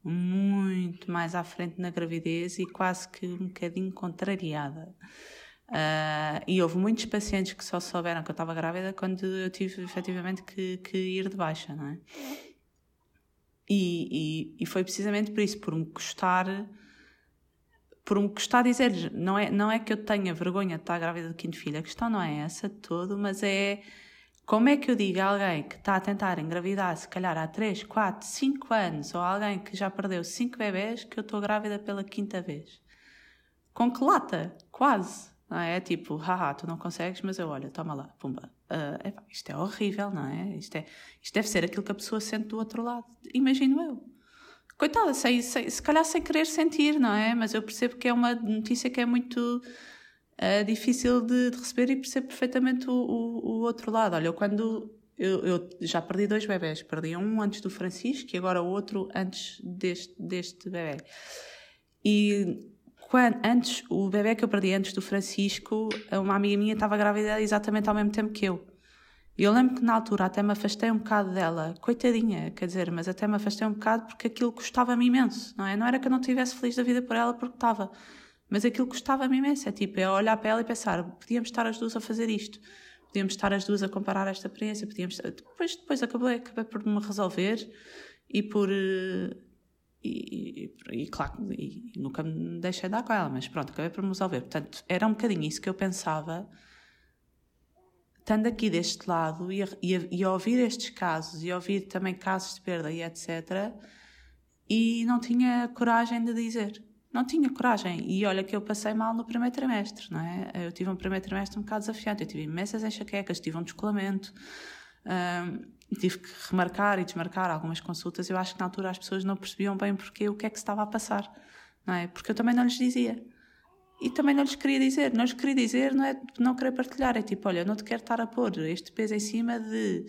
muito mais à frente na gravidez e quase que um bocadinho contrariada. Uh, e houve muitos pacientes que só souberam que eu estava grávida quando eu tive efetivamente que, que ir de baixa, não é? E, e, e, foi precisamente por isso, por me custar, por me custar dizer não é, não é que eu tenha vergonha de estar grávida do quinto filho, a questão não é essa de todo, mas é como é que eu digo a alguém que está a tentar engravidar, se calhar há 3, 4, 5 anos, ou alguém que já perdeu 5 bebés, que eu estou grávida pela quinta vez? Com que lata? Quase. Não é? Tipo, haha, tu não consegues, mas eu, olho, toma lá, pumba. Uh, isto é horrível, não é? Isto, é? isto deve ser aquilo que a pessoa sente do outro lado. Imagino eu. Coitada, sei, sei, se calhar sem querer sentir, não é? Mas eu percebo que é uma notícia que é muito uh, difícil de, de, receber e percebo perfeitamente o, o, o outro lado. Olha, eu quando eu, eu, já perdi dois bebés, perdi um antes do Francisco e agora o outro antes deste, deste bebê. E quando, antes, o bebê que eu perdi antes do Francisco, uma amiga minha estava grávida exatamente ao mesmo tempo que eu. E eu lembro que na altura até me afastei um bocado dela, coitadinha, quer dizer, mas até me afastei um bocado porque aquilo custava-me imenso, não é? Não era que eu não estivesse feliz da vida por ela porque estava, mas aquilo custava-me imenso. É tipo, é olhar para ela e pensar, podíamos estar as duas a fazer isto, podíamos estar as duas a comparar esta experiência, podíamos. Depois, depois acabei, acabei por me resolver e por uh, e, e, e claro, e, nunca me deixei dar com ela, mas pronto, acabei por me resolver. Portanto, era um bocadinho isso que eu pensava, estando aqui deste lado e, e, e a ouvir estes casos e ouvir também casos de perda e etc. E não tinha coragem de dizer. Não tinha coragem. E olha que eu passei mal no primeiro trimestre, não é? Eu tive um primeiro trimestre um bocado desafiante. Eu tive imensas enxaquecas, tive um descolamento. Tive que remarcar e desmarcar algumas consultas. Eu acho que na altura as pessoas não percebiam bem porque o que é que se estava a passar, não é? Porque eu também não lhes dizia. E também não lhes queria dizer. Não lhes queria dizer não é não querer partilhar. É tipo, olha, não te quero estar a pôr este peso em cima de.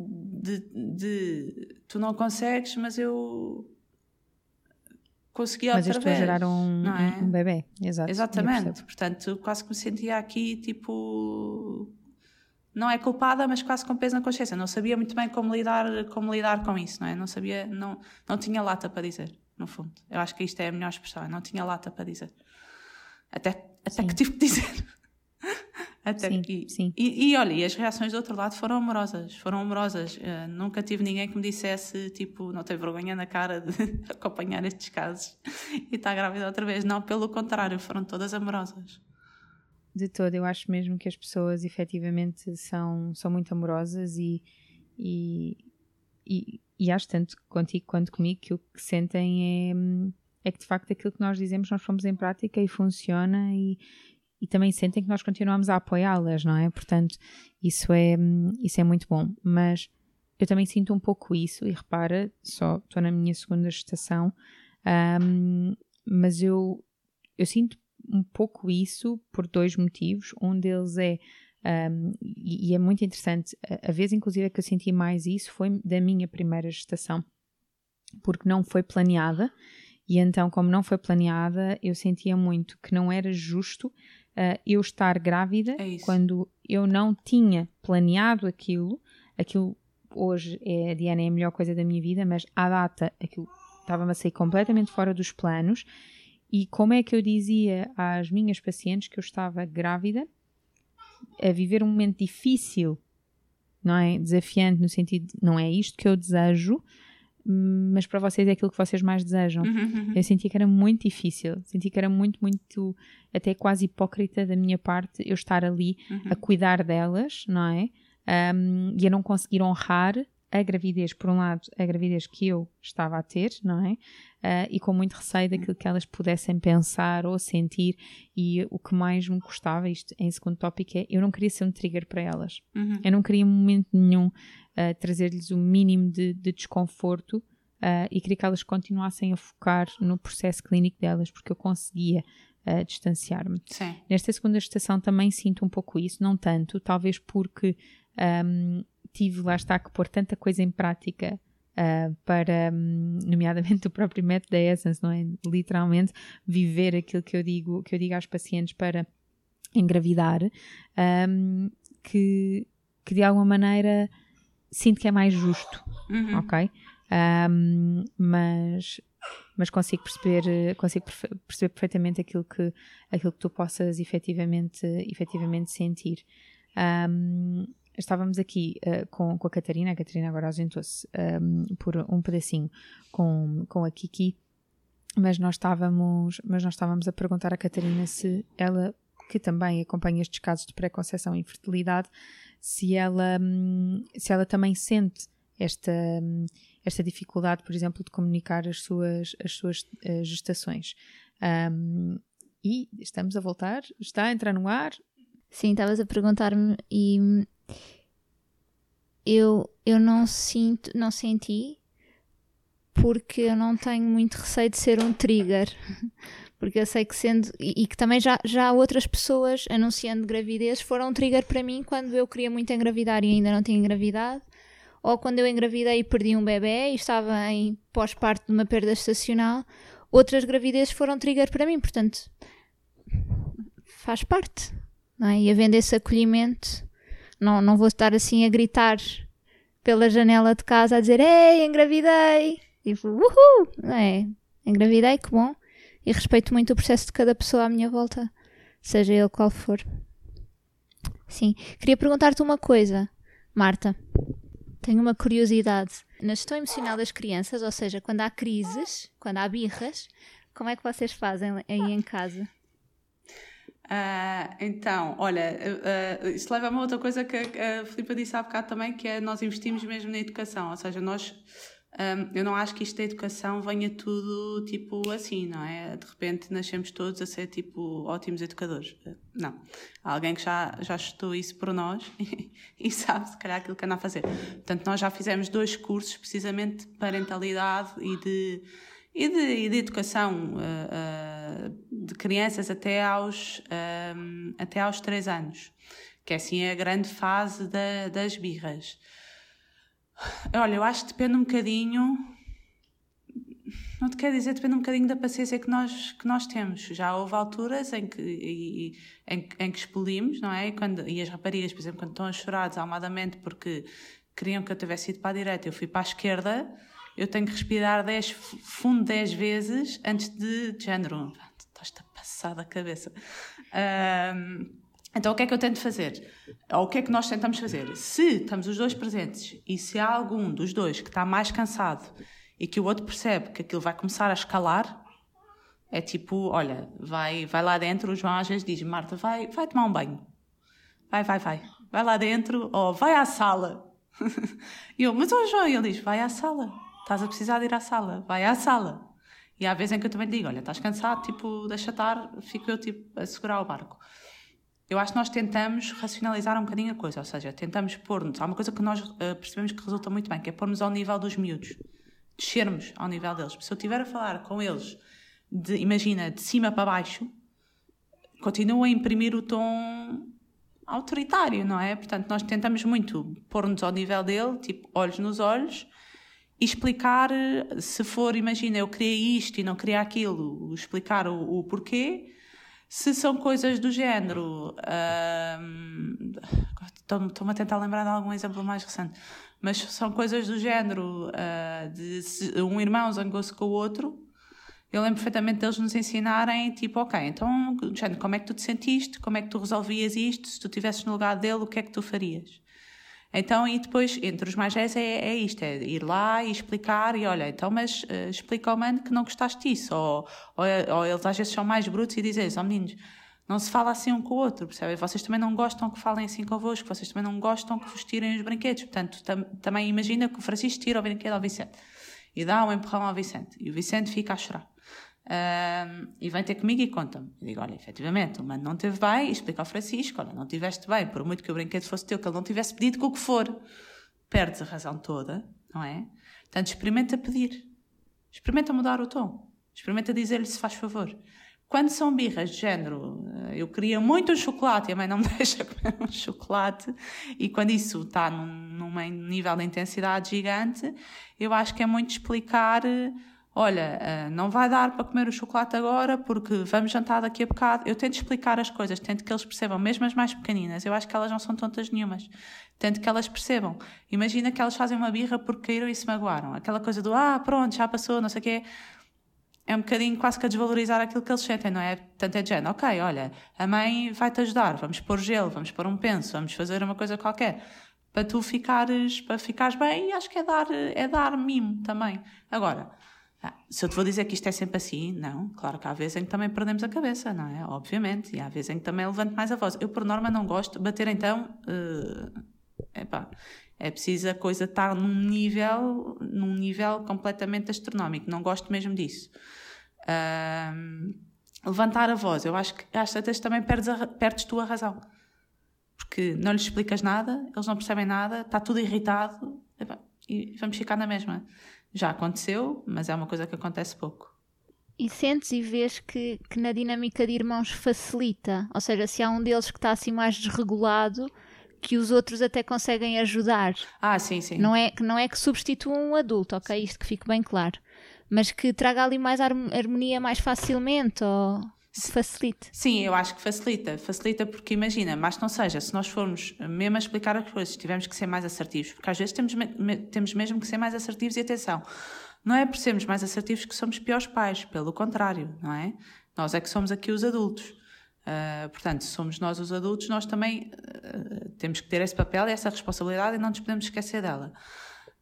De, de tu não consegues, mas eu consegui Mas outra vez. vai gerar um, não é? um bebê, exato. eu Exatamente. Portanto, quase que me sentia aqui, tipo. Não é culpada, mas quase com peso na consciência. Não sabia muito bem como lidar, como lidar com isso, não é? Não sabia, não, não tinha lata para dizer, no fundo. Eu acho que isto é a melhor expressão. eu Não tinha lata para dizer. Até, até Sim. que tive que dizer. Até Sim, que, sim. E, e olha, e as reações do outro lado foram amorosas. Foram amorosas. Eh, nunca tive ninguém que me dissesse, tipo, não tem vergonha na cara de acompanhar estes casos e está grávida outra vez. Não, pelo contrário, foram todas amorosas. De todo, eu acho mesmo que as pessoas efetivamente são, são muito amorosas e, e, e, e acho tanto contigo quanto comigo que o que sentem é, hum, é que de facto aquilo que nós dizemos nós fomos em prática e funciona e, e também sentem que nós continuamos a apoiá-las, não é? Portanto, isso é, isso é muito bom. Mas eu também sinto um pouco isso, e repara, só estou na minha segunda gestação, hum, mas eu, eu sinto um pouco isso por dois motivos. Um deles é, um, e, e é muito interessante, a, a vez inclusive que eu senti mais isso foi da minha primeira gestação, porque não foi planeada. E então, como não foi planeada, eu sentia muito que não era justo uh, eu estar grávida É quando eu não tinha planeado aquilo. Aquilo hoje é a Diana é a melhor coisa da minha vida, mas à data aquilo estava-me a sair completamente fora dos planos. E como é que eu dizia às minhas pacientes que eu estava grávida, a viver um momento difícil, não é? Desafiante, no sentido não é isto que eu desejo, mas para vocês é aquilo que vocês mais desejam. Uhum, Eu sentia que era muito difícil, senti que era muito, muito, até quase hipócrita da minha parte eu estar ali uhum. a cuidar delas, não é? Um, e a não conseguir honrar a gravidez, por um lado, a gravidez que eu estava a ter, não é? Uh, e com muito receio daquilo que elas pudessem pensar ou sentir. E o que mais me custava, isto em segundo tópico, é eu não queria ser um trigger para elas. Uhum. Eu não queria em momento nenhum uh, trazer-lhes o mínimo de, de desconforto uh, e queria que elas continuassem a focar no processo clínico delas, porque eu conseguia uh, distanciar-me. Nesta segunda gestação também sinto um pouco isso, não tanto, talvez porque um, tive, lá está, que pôr tanta coisa em prática uh, para, um, nomeadamente o próprio método da Essence, não é? Literalmente viver aquilo que eu digo, que eu digo às pacientes para engravidar, um, que, que de alguma maneira sinto que é mais justo, Uhum. ok? Um, mas mas consigo perceber consigo perceber perfeitamente aquilo que aquilo que tu possas efetivamente efetivamente sentir um, estávamos aqui uh, com, com a Catarina a Catarina agora ausentou-se um, por um pedacinho com, com a Kiki mas nós estávamos mas nós estávamos a perguntar à Catarina se ela que também acompanha estes casos de preconceição e infertilidade se ela hum, se ela também sente esta hum, esta dificuldade, por exemplo, de comunicar as suas, as suas uh, gestações. Um, e estamos a voltar, está a entrar no ar. Sim, estavas a perguntar-me e hum, eu, eu não sinto, não senti porque eu não tenho muito receio de ser um trigger. Porque eu sei que sendo, e, e que também já, já outras pessoas anunciando gravidez foram um trigger para mim quando eu queria muito engravidar e ainda não tinha engravidado ou quando eu engravidei e perdi um bebê e estava em pós-parto de uma perda estacional, outras gravidezes foram trigger para mim, portanto faz parte, não é? E havendo esse acolhimento, não, não vou estar assim a gritar pela janela de casa a dizer Ei, engravidei! Tipo, uhul! É? Engravidei, que bom! E respeito muito o processo de cada pessoa à minha volta, seja ele qual for. Sim, queria perguntar-te uma coisa, Marta. Tenho uma curiosidade. Na gestão emocional das crianças, ou seja, quando há crises, quando há birras, como é que vocês fazem aí em casa? Ah, então, olha, uh, uh, leva a uma outra coisa que a Filipa disse há bocado também, que é nós investimos mesmo na educação, ou seja, nós, um, eu não acho que isto da educação venha tudo tipo assim, não é? De repente nascemos todos a ser tipo ótimos educadores. Não. Há alguém que já, já estudou isso por nós e sabe se calhar aquilo que anda a fazer. Portanto, nós já fizemos dois cursos precisamente de parentalidade e de e de, e de educação uh, uh, de crianças até aos, um, até aos 3 anos, que é assim a grande fase da, das birras. Olha, eu acho que depende um bocadinho. Não te quero dizer, depende um bocadinho da paciência que nós, que nós temos. Já houve alturas em que, e, em, em que expelimos, não é? E, quando, e as raparigas, por exemplo, quando estão a chorar desalmadamente porque queriam que eu tivesse ido para a direita, eu fui para a esquerda, eu tenho que respirar 10, fundo 10 vezes antes de, de género. Estás-te a passar da cabeça. Um, então, o que é que eu tento fazer? Ou o que é que nós tentamos fazer? Se estamos os dois presentes e se há algum dos dois que está mais cansado e que o outro percebe que aquilo vai começar a escalar, é tipo, olha, vai, vai lá dentro, o João às vezes diz, Marta, vai, vai tomar um banho. Vai, vai, vai. Vai lá dentro, ou vai à sala. e eu, mas o João, ele diz, vai à sala. Estás a precisar de ir à sala. Vai à sala. E há vezes em que eu também digo, olha, estás cansado, tipo, deixa estar, fico eu, tipo, a segurar o barco. Eu acho que nós tentamos racionalizar um bocadinho a coisa, ou seja, tentamos pôr-nos. Há uma coisa que nós uh, percebemos que resulta muito bem, que é pôr-nos ao nível dos miúdos, descermos ao nível deles. Se eu estiver a falar com eles, de, imagina, de cima para baixo, continua a imprimir o tom autoritário, não é? Portanto, nós tentamos muito pôr-nos ao nível dele, tipo, olhos nos olhos, explicar, eh, se for, imagina, eu queria isto e não queria aquilo, explicar o, o porquê se são coisas do género. Estou-me a tentar lembrar de algum exemplo mais recente. Mas são coisas do género uh, de se um irmão zangou-se com o outro. Eu lembro perfeitamente deles nos ensinarem, tipo, ok, então, género, como é que tu te sentiste? Como é que tu resolvias isto? Se tu estivesses no lugar dele, o que é que tu farias? Então, e depois, entre os mais velhos, é, é isto: é ir lá e explicar, e olha, então, mas uh, explica ao mano que não gostaste disso. Ou, ou, ou, eles às vezes são mais brutos e dizem: ó oh, meninos, não se fala assim um com o outro, percebem? Vocês também não gostam que falem assim convosco, vocês também não gostam que vos tirem os brinquedos. Portanto, tam, também imagina que o Francisco tira o brinquedo ao Vicente e dá um empurrão ao Vicente, e o Vicente fica a chorar. Um, e vem ter comigo e conta-me. Eu digo: Olha, efetivamente, o mano não teve bem, e explica ao Francisco: Olha, não tiveste bem, por muito que o brinquedo fosse teu, que ele não tivesse pedido com o que for, perdes a razão toda, não é? Portanto, experimenta pedir, experimenta mudar o tom, experimenta dizer-lhe se faz favor. Quando são birras de género, eh, eu queria muito um chocolate e a mãe não me deixa comer um chocolate, e quando isso está num, num nível de intensidade gigante, eu acho que é muito explicar eh, olha, eh, não vai dar para comer o chocolate agora porque vamos jantar daqui a bocado. Eu tento explicar as coisas, tento que eles percebam, mesmo as mais pequeninas. Eu acho que elas não são tontas nenhumas. Tento que elas percebam. Imagina que elas fazem uma birra porque caíram e se magoaram. Aquela coisa do, ah, pronto, já passou, não sei o quê. É um bocadinho quase que a desvalorizar aquilo que eles sentem, não é? Tanto é de género, ok, olha, a mãe vai-te ajudar, vamos pôr gelo, vamos pôr um penso, vamos fazer uma coisa qualquer para tu ficares, para ficares bem acho que é dar, é dar mimo também. Agora, ah, se eu te vou dizer que isto é sempre assim, não. Claro que há vezes em que também perdemos a cabeça, não é? Obviamente. E há vezes em que também levanto mais a voz. Eu, por norma, não gosto. Bater, então. Uh, epá, é preciso a coisa estar num nível, num nível completamente astronómico. Não gosto mesmo disso. Uh, levantar a voz. Eu acho que às tantas também perdes, a, perdes tu a razão. Porque não lhes explicas nada, eles não percebem nada, está tudo irritado. Epá, e vamos ficar na mesma. Já aconteceu, mas é uma coisa que acontece pouco. E sentes e vês que, que na dinâmica de irmãos facilita? Ou seja, se há um deles que está assim mais desregulado, que os outros até conseguem ajudar. Ah, sim, sim. Não é, não é que substituam um adulto, ok? Isto que fique bem claro. Mas que traga ali mais harmonia mais facilmente ou facilite. Sim, eu acho que facilita. Facilita porque imagina, mas não seja, se nós formos mesmo a explicar as coisas, tivermos que ser mais assertivos, porque às vezes temos, temos mesmo que ser mais assertivos e atenção. Não é por sermos mais assertivos que somos piores pais, pelo contrário, não é? Nós é que somos aqui os adultos. Uh, portanto, se somos nós os adultos, nós também uh, temos que ter esse papel e essa responsabilidade e não nos podemos esquecer dela.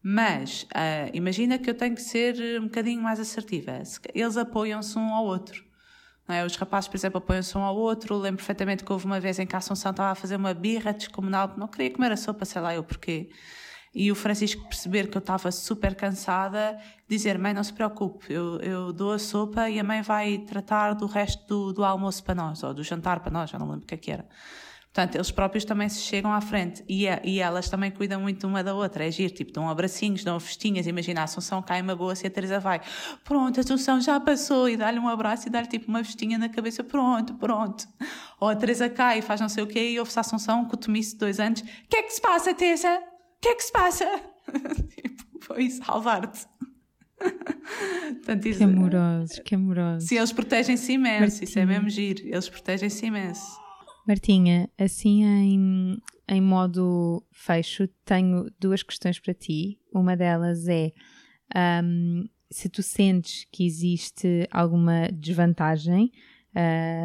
Mas uh, imagina que eu tenho que ser um bocadinho mais assertiva. Eles apoiam-se um ao outro. É? Os rapazes, por exemplo, apoiam-se um ao outro. Lembro perfeitamente que houve uma vez em que a Assunção estava a fazer uma birra descomunal, não queria comer a sopa, sei lá eu porquê. E o Francisco perceber que eu estava super cansada, dizer: Mãe, não se preocupe, eu, eu dou a sopa e a mãe vai tratar do resto do, do almoço para nós, ou do jantar para nós, já não lembro o que é que era. Portanto, eles próprios também se chegam à frente e, é, e elas também cuidam muito uma da outra. É giro, tipo, dão abracinhos, dão festinhas. Imagina, a Assunção cai uma boa se a Teresa vai. Pronto, a Assunção já passou e dá-lhe um abraço e dá-lhe tipo uma festinha na cabeça. Pronto, pronto. Ou a Teresa cai e faz não sei o quê e ouve-se a Assunção de dois anos. O que é que se passa, Teresa? O que é que se passa? tipo, foi salvar-te. Portanto, isso, que amorosos, que amorosos. Sim, eles protegem-se imenso, Martinha. isso é mesmo giro. Eles protegem-se imenso. Martinha, assim em, em modo fecho, tenho duas questões para ti. Uma delas é um, se tu sentes que existe alguma desvantagem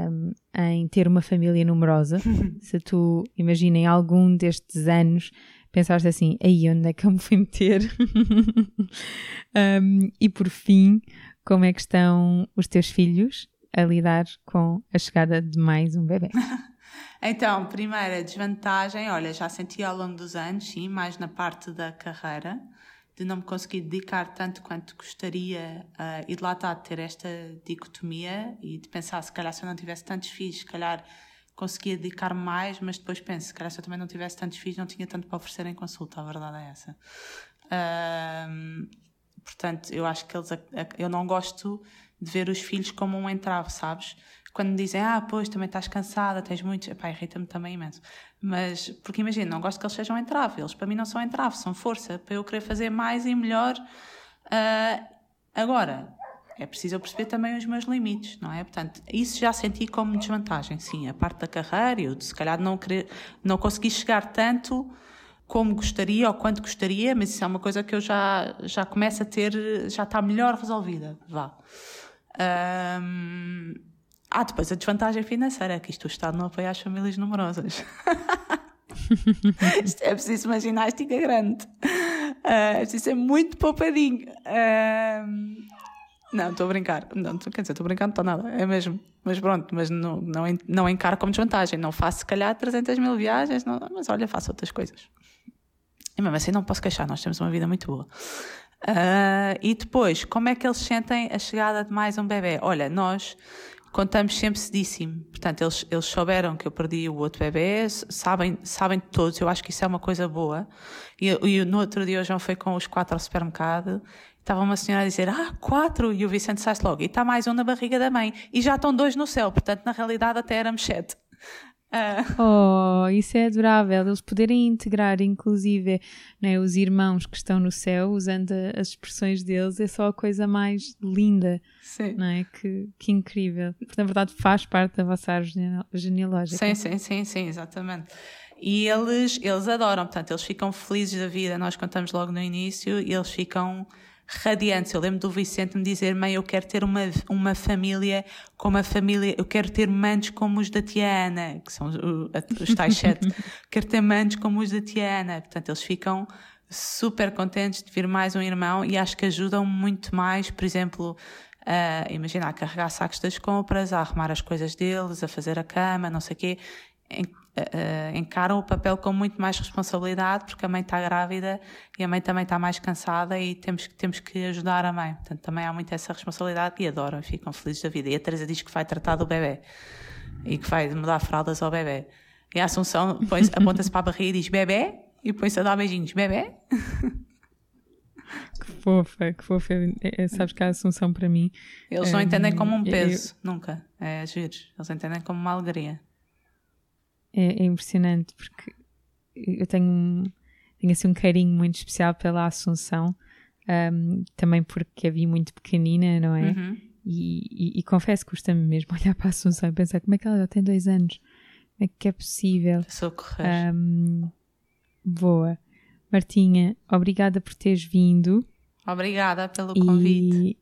um, em ter uma família numerosa, se tu, imagina, em algum destes anos pensaste assim, aí onde é que eu me fui meter? um, e por fim, como é que estão os teus filhos a lidar com a chegada de mais um bebê? então, primeira desvantagem, olha, já senti ao longo dos anos, sim, mais na parte da carreira, de não me conseguir dedicar tanto quanto gostaria uh, e de lá estar de ter esta dicotomia e de pensar se calhar se eu não tivesse tantos filhos, se calhar conseguia dedicar mais, mas depois penso, se calhar se eu também não tivesse tantos filhos, não tinha tanto para oferecer em consulta, a verdade é essa. portanto, eu acho que eles, eu não gosto de ver os filhos como um entrave, sabes? Quando me dizem, ah, pois, também estás cansada, tens muitos, epá, irrita-me também imenso. Mas, porque imagina, não gosto que eles sejam entrave, eles para mim não são entrave, são força, para eu querer fazer mais e melhor. Uh, agora, é preciso eu perceber também os meus limites, não é? Portanto, isso já senti como desvantagem, sim, a parte da carreira, eu se calhar não, querer, não consegui chegar tanto como gostaria ou quanto gostaria, mas isso é uma coisa que eu já, já começo a ter, já está melhor resolvida, vá. Um, ah, depois a desvantagem financeira, é que isto o Estado não apoia as famílias numerosas. isto é preciso uma ginástica grande. Uh, é preciso ser muito poupadinho. Uh, não, estou a brincar. Não, quer dizer, estou a brincar, não estou nada. É mesmo. Mas pronto, mas não, não, não encaro como desvantagem. Não faço, se calhar, 300 mil viagens, não, mas olha, faço outras coisas. E mesmo assim não posso queixar, nós temos uma vida muito boa. Uh, e depois, como é que eles sentem a chegada de mais um bebê? Olha, nós contamos sempre cedíssimo. Portanto, eles, eles souberam que eu perdi o outro bebê, sabem, sabem todos, eu acho que isso é uma coisa boa. E, e no outro dia o João foi com os quatro ao supermercado Estava uma senhora a dizer, ah, quatro, e o Vicente sai logo, e está mais um na barriga da mãe, e já estão dois no céu, portanto, na realidade, até éramos sete. Uh... Oh, isso é adorável, eles poderem integrar, inclusive, né, os irmãos que estão no céu, usando as expressões deles, é só a coisa mais linda, sim. não é? Que, que incrível. Porque, na verdade, faz parte da vossa árvore genealógica. Sim, sim, sim, sim, exatamente. E eles, eles adoram, portanto, eles ficam felizes da vida. Nós contamos logo no início e eles ficam radiantes. Eu lembro do Vicente me dizer: Mãe, eu quero ter uma, uma família como a família, eu quero ter mantos como os da tia Ana, que são os, tais sete. quero ter mantos como os da tia Ana. Portanto, eles ficam super contentes de vir mais um irmão e acho que ajudam muito mais, por exemplo. Uh, imagina, a carregar sacos das compras, a arrumar as coisas deles, a fazer a cama, não sei o quê uh, encaram o papel com muito mais responsabilidade porque a mãe está grávida e a mãe também está mais cansada e temos, temos que ajudar a mãe. Portanto, também há muito essa responsabilidade e adoram, ficam felizes da vida. E a Teresa diz que vai tratar do bebê e que vai mudar fraldas ao bebê. E a Assunção aponta-se para a barriga e diz bebê e põe-se a dar beijinhos, bebê. Que fofa, que fofa. É, é, sabes que a Assunção para mim. Eles não entendem como um peso, eu, nunca. É giro. Eles entendem como uma alegria é, é impressionante porque eu tenho, tenho assim um carinho muito especial pela Assunção, um, também porque a vi muito pequenina, não é? Uhum. E, e, e, confesso que custa-me mesmo olhar para a Assunção e pensar como é que ela já tem dois anos, como é que é possível? Socorrer. Um, boa. Martinha, obrigada por teres vindo. Obrigada pelo convite.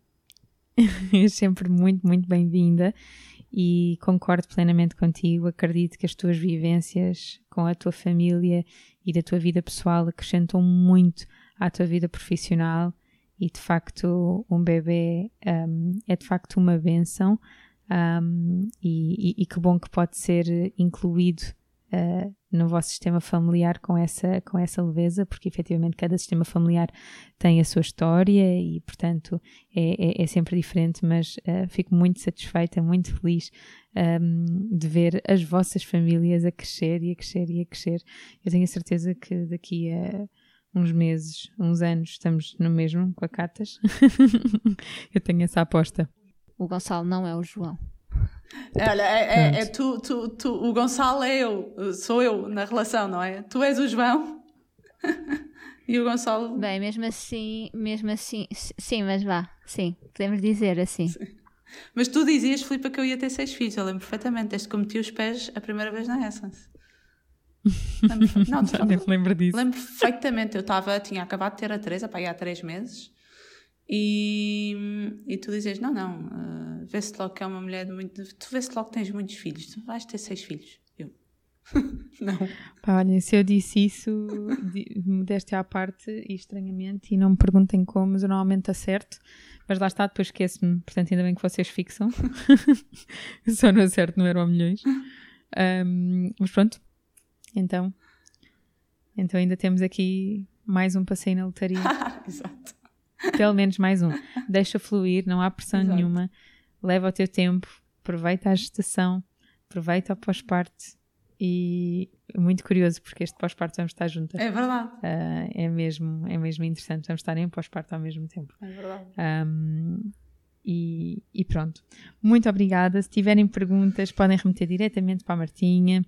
E... sempre muito, muito bem-vinda e concordo plenamente contigo. Acredito que as tuas vivências com a tua família e da tua vida pessoal acrescentam muito à tua vida profissional e de facto um bebê um, é de facto uma benção um, e, e, e, que bom que pode ser incluído uh, no vosso sistema familiar com essa, com essa leveza, porque efetivamente cada sistema familiar tem a sua história e, portanto, é, é, é sempre diferente, mas uh, fico muito satisfeita, muito feliz um, ehm, de ver as vossas famílias a crescer e a crescer e a crescer. Eu tenho a certeza que daqui a uns meses, uns anos, estamos no mesmo com a Catas. Eu tenho essa aposta. O Gonçalo não é o João. Olha, é, é, é, tu, tu, tu, o Gonçalo é eu, sou eu na relação, não é? Tu és o João E o Gonçalo. Bem, mesmo assim, mesmo assim, sim, mas vá, sim, podemos dizer assim. Sim. Mas tu dizias, Filipe, que eu ia ter seis filhos, eu lembro perfeitamente, desde que meti os pés a primeira vez na Essence. Lembro, não, nem lembro disso. Lembro perfeitamente, eu estava, tinha acabado de ter a Teresa, para ir há três meses, e, e tu dizias, não, não, uh, vê-se logo que é uma mulher de muito... Tu vê-se logo que tens muitos filhos, tu vais ter seis filhos. não. Pá, olha, se eu disse isso, modéstia à parte e estranhamente, e não me perguntem como, mas eu normalmente acerto, mas lá está, depois esqueço-me. Portanto, ainda bem que vocês fixam. Só não acerto no Euro Milhões. Um, mas pronto, então, então ainda temos aqui mais um passeio na lotaria. Exato. Pelo menos mais um. Deixa fluir, não há pressão Exato. nenhuma. Leva o teu tempo, aproveita a gestação, aproveita o pós-parto e muito curioso porque este pós-parto vamos estar juntas. É verdade. Uh, é, mesmo, é mesmo interessante, vamos estar em pós-parto ao mesmo tempo. É verdade. Um, e, e, pronto. Muito obrigada. Se tiverem perguntas, podem remeter diretamente para a Martinha.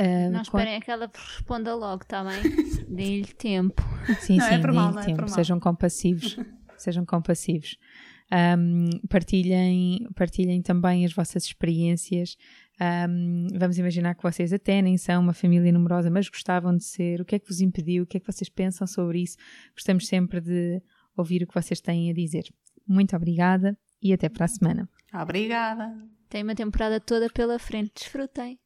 Uh, não esperem a que ela responda logo, está bem? Deem-lhe tempo. Sim, não, é sim, é deem-lhe é tempo. Sejam compassivos. Sejam compassivos. Um, partilhem, partilhem também as vossas experiências. Um, vamos imaginar que vocês até nem são uma família numerosa, mas gostavam de ser. O que é que vos impediu? O que é que vocês pensam sobre isso? Gostamos sempre de ouvir o que vocês têm a dizer. Muito obrigada e até para a semana. Obrigada. Tem uma temporada toda pela frente. Desfrutem.